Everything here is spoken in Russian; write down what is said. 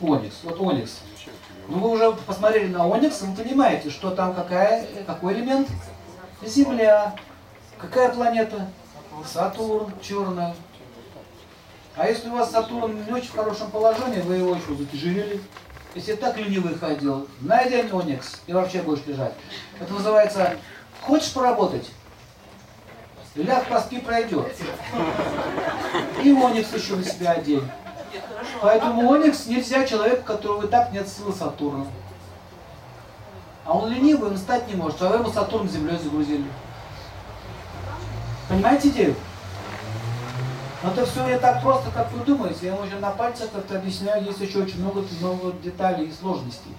Оникс. Вот Оникс. Ну вы уже посмотрели на Оникс, вы понимаете, что там какая, какой элемент? Земля. Какая планета? Сатурн, черная. А если у вас Сатурн не очень в хорошем положении, вы его еще затяжелили. Если так ленивый ходил, найди Оникс и вообще будешь лежать. Это называется, хочешь поработать? Ляг, поспи, пройдет. И Оникс еще на себя одень. Поэтому Оникс нельзя человеку, которого и так нет силы Сатурна. А он ленивый, он встать не может, а вы ему Сатурн землей загрузили. Понимаете идею? Но это все не так просто, как вы думаете. Я уже на пальцах это объясняю, есть еще очень много, много деталей и сложностей.